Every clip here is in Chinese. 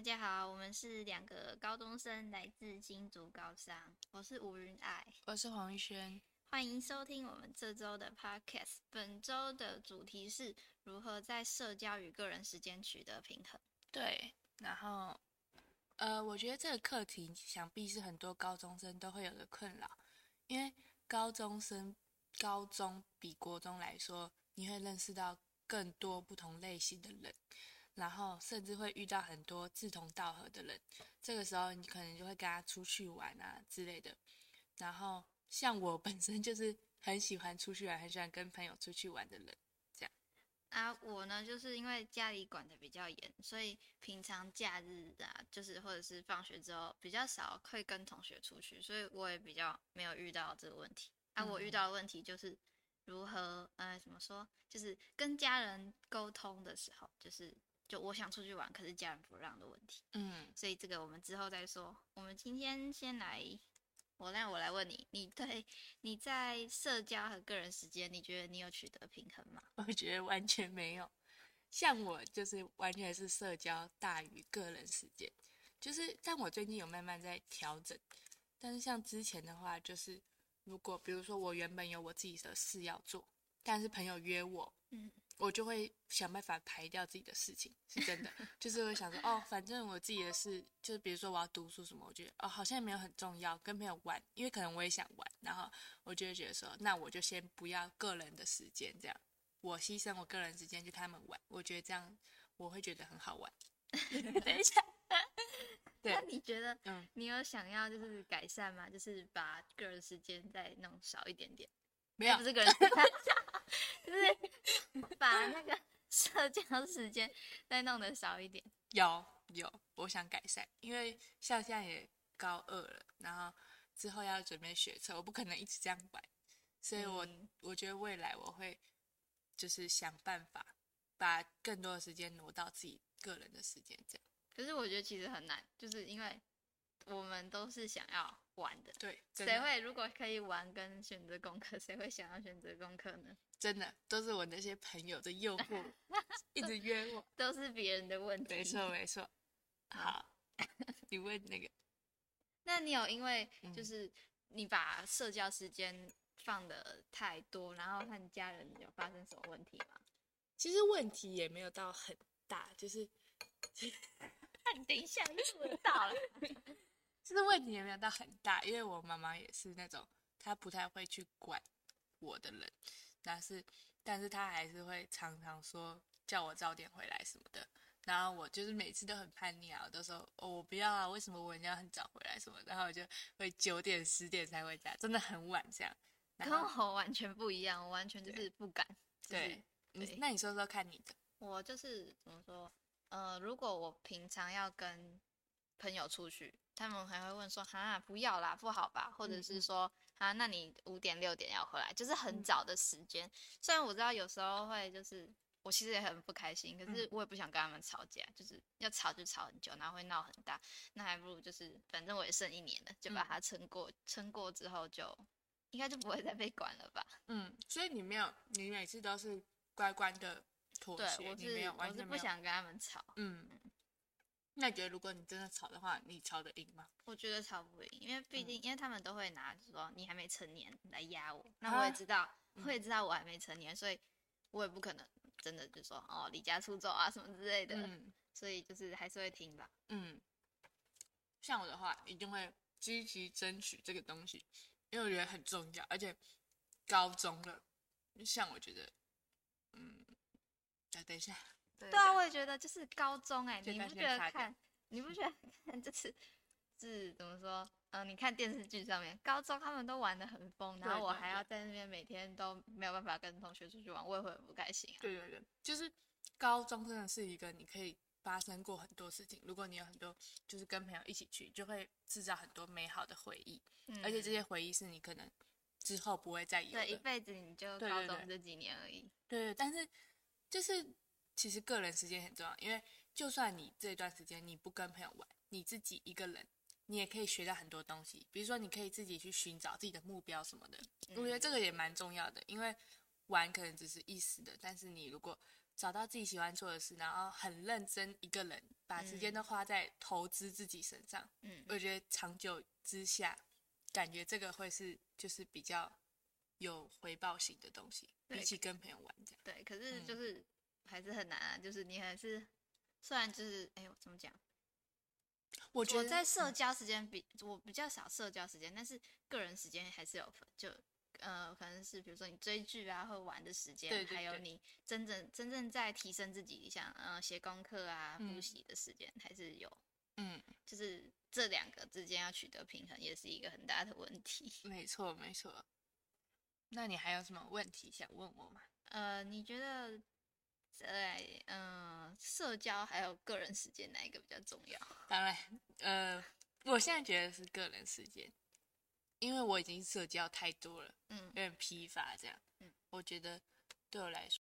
大家好，我们是两个高中生，来自新竹高商。我是吴云爱，我是黄玉轩，欢迎收听我们这周的 podcast。本周的主题是如何在社交与个人时间取得平衡。对，然后呃，我觉得这个课题想必是很多高中生都会有的困扰，因为高中生高中比国中来说，你会认识到更多不同类型的人。然后甚至会遇到很多志同道合的人，这个时候你可能就会跟他出去玩啊之类的。然后像我本身就是 很喜欢出去玩，很喜欢跟朋友出去玩的人，这样。啊，我呢就是因为家里管的比较严，所以平常假日啊，就是或者是放学之后比较少会跟同学出去，所以我也比较没有遇到这个问题。啊，我遇到的问题就是如何呃怎么说，就是跟家人沟通的时候，就是。就我想出去玩，可是家人不让的问题。嗯，所以这个我们之后再说。我们今天先来，我让我来问你，你对你在社交和个人时间，你觉得你有取得平衡吗？我觉得完全没有。像我就是完全是社交大于个人时间，就是但我最近有慢慢在调整。但是像之前的话，就是如果比如说我原本有我自己的事要做，但是朋友约我，嗯。我就会想办法排掉自己的事情，是真的，就是会想说，哦，反正我自己的事，就是比如说我要读书什么，我觉得哦，好像也没有很重要，跟朋友玩，因为可能我也想玩，然后我就会觉得说，那我就先不要个人的时间，这样，我牺牲我个人时间去他们玩，我觉得这样我会觉得很好玩。等一下，那你觉得，嗯，你有想要就是改善吗？就是把个人时间再弄少一点点？没有，不是个人，就是 把那个社交时间再弄得少一点。有有，我想改善，因为像现在也高二了，然后之后要准备学车，我不可能一直这样玩，所以我我觉得未来我会就是想办法把更多的时间挪到自己个人的时间这样。可是我觉得其实很难，就是因为我们都是想要。玩的对，谁会如果可以玩跟选择功课，谁会想要选择功课呢？真的都是我那些朋友的诱惑，一直约我，都是别人的问题。没错没错。好，你问那个，那你有因为就是你把社交时间放的太多，然后和家人有发生什么问题吗？其实问题也没有到很大，就是，那你等一下又闻到了。其实问题也没有到很大，因为我妈妈也是那种她不太会去管我的人，但是但是她还是会常常说叫我早点回来什么的，然后我就是每次都很叛逆啊，我都说哦我不要啊，为什么我一定要很早回来什么，然后我就会九点十点才回家，真的很晚这样。跟我完全不一样，我完全就是不敢。对，那你说说看你的。我就是怎么说，呃，如果我平常要跟朋友出去。他们还会问说：“哈，不要啦，不好吧？”或者是说：“啊，那你五点六点要回来，就是很早的时间。”虽然我知道有时候会，就是我其实也很不开心，可是我也不想跟他们吵架，就是要吵就吵很久，然后会闹很大。那还不如就是，反正我也剩一年了，就把它撑过。撑过之后，就应该就不会再被管了吧？嗯，所以你没有，你每次都是乖乖的妥协，我是我是不想跟他们吵。嗯。那你觉得，如果你真的吵的话，你吵得赢吗？我觉得吵不赢，因为毕竟，因为他们都会拿说你还没成年来压我。那我也知道，我也知道我还没成年，所以我也不可能真的就说哦离家出走啊什么之类的。嗯，所以就是还是会听吧。嗯，像我的话，一定会积极争取这个东西，因为我觉得很重要，而且高中了，像我觉得，嗯，哎，等一下。对啊，我也觉得就是高中哎，你不觉得看，你不觉得看就是是怎么说？嗯，你看电视剧上面，高中他们都玩的很疯，然后我还要在那边每天都没有办法跟同学出去玩，我也会很不开心。对对对，就是高中真的是一个你可以发生过很多事情，如果你有很多就是跟朋友一起去，就会制造很多美好的回忆，而且这些回忆是你可能之后不会再有，对，一辈子你就高中这几年而已。对，但是就是。其实个人时间很重要，因为就算你这段时间你不跟朋友玩，你自己一个人，你也可以学到很多东西。比如说，你可以自己去寻找自己的目标什么的。我觉得这个也蛮重要的，因为玩可能只是一时的，但是你如果找到自己喜欢做的事，然后很认真一个人把时间嗯都花在投资自己身上。嗯，我觉得长久之下，感觉这个会是就是比较有回报型的东西，比起跟朋友玩这样。对，可是嗯就是还是很难啊，就是你还是虽然就是哎呦怎么讲，我觉得我在社嗯交时间比我比较少社交时间，但是个人时间还是有分，就呃可能是比如说你追剧啊或玩的时间，对对对还有你真正真正在提升自己，像呃写功课啊、复嗯习的时间还是有，嗯，就是这两个之间要取得平衡，也是一个很大的问题。没错没错。那你还有什么问题想问我吗？呃，你觉得在嗯、呃社交还有个人时间哪一个比较重要？当然，呃，我现在觉得是个人时间，因为我已经社交太多了，嗯有点疲乏。这样，嗯，我觉得对我来说，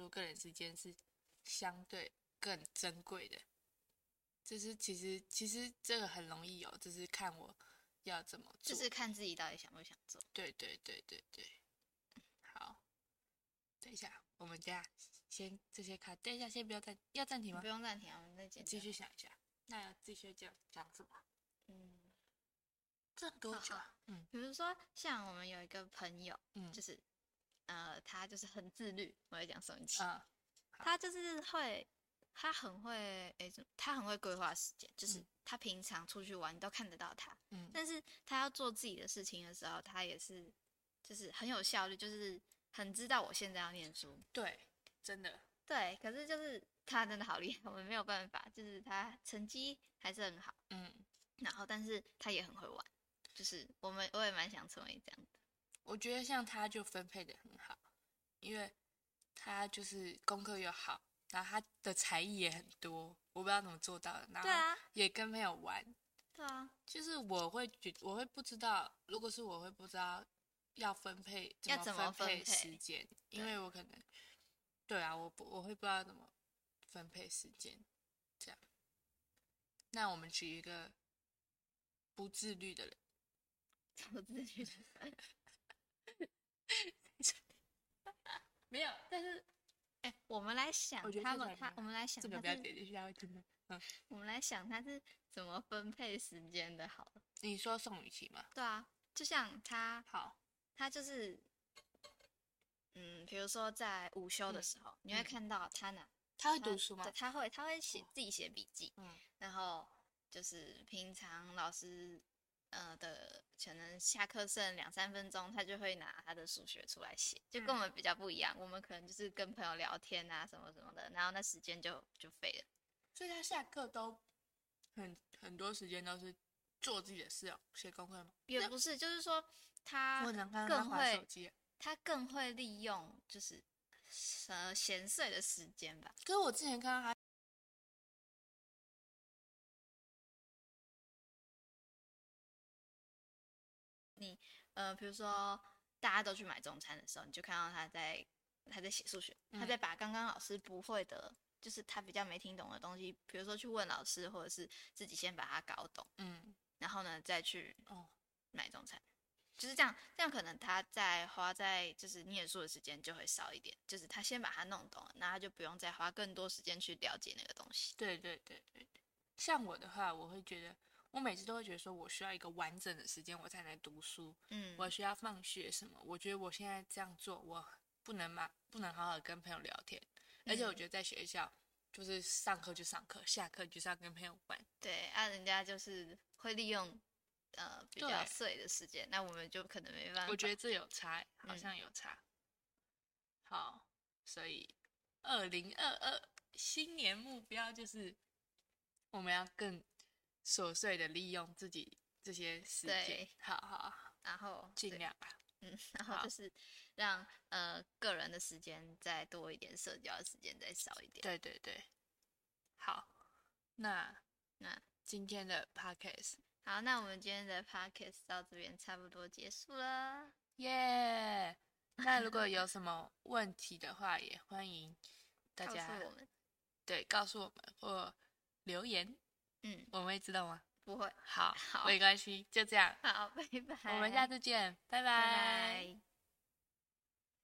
说个人之间是相对更珍贵的。就是其实其实这个很容易有，就是看我要怎么做。就是看自己到底想不想做。对对对对对。好，等一下，我们家先这些卡，等一下先不要暂要暂停吗不？用暂停啊，我们再剪继。续想一下，那要继续讲讲什么？嗯，这多久啊？嗯比如说像我们有一个朋友，嗯就是呃，他就是很自律。我在讲宋一奇，啊他就是会，他很会，哎，他很会规划时间，就是嗯他平常出去玩你都看得到他，嗯但是他要做自己的事情的时候，他也是就是很有效率，就是很知道我现在要念书。对，真的对，可是就是他真的好厉害，我们没有办法，就是他成绩还是很好，嗯。然后但是他也很会玩，就是我们我也蛮想成为这样的。我觉得像他就分配的很好，因为他就是功课又好，然后他的才艺也很多，我不知道怎么做到的。然后也跟朋友玩，对啊，就是我会觉我会不知道，如果是我会不知道要分配要怎么分配时间，因对为我可能对啊，我不我会不知道怎么分配时间，这样。那我们举一个不自律的人，我自己觉得，没有，但是哎，我们来想他们，他我们来想这个他是不要点进去，他会听的。嗯，我们来想他是怎么分配时间的，好了。你说宋雨琦吗？对啊，就像他，好，他就是，嗯，比如说在午休的嗯时候，你会嗯看到他呢他会读书吗对，？他会，他会写哦自己写笔记，嗯然后就是平常老师呃的可能下课剩两三分钟，他就会拿他的数学出来写，就跟我们比较不一样。我们可能就是跟朋友聊天啊什么什么的，然后那时间就就废了。所以他下课都很很多时间都是做自己的事哦，写功课吗？也不是，就是说他他更会，他更会利用就是呃闲碎的时间吧。可是我之前看到他，呃，比如说大家都去买中餐的时候，你就看到他在他在写数学，他嗯在把刚刚老师不会的，就是他比较没听懂的东西，比如说去问老师，或者是自己先把它搞懂，嗯，然后呢再去哦，买中餐。就是这样，这样可能他在花在就是念书的时间就会少一点，就是他先把它弄懂了，那他就不用再花更多时间去了解那个东西。对对对对对。像我的话，我会觉得，我每次都会觉得说，我需要一个完整的时间，我才能读书。嗯，我需要放学什么？我觉得我现在这样做，我不能嘛，不能好好跟朋友聊天。而且我嗯觉得在学校，就是上课就上课，下课就是要跟朋友玩。对，啊，人家就是会利用呃比较碎的时间，那我们就可能没办法。我觉得这有差，好嗯像有差。好，所以二零二二新年目标就是我们要更琐碎的利用自己这些时间对。好好好，然后对尽量吧。嗯，然后就是让呃个人的时间再多一点，社交的时间再少一点。对对对，好，那那今天的 podcast，好，那我们今天的 podcast 到这边差不多结束了。耶！那如果有什么问题的话，也欢迎大告家诉我们，对告诉我们或留言，嗯，我们会知道吗？不会，好，好。没关系，就这样，好，拜拜，我们下次见，拜拜。拜。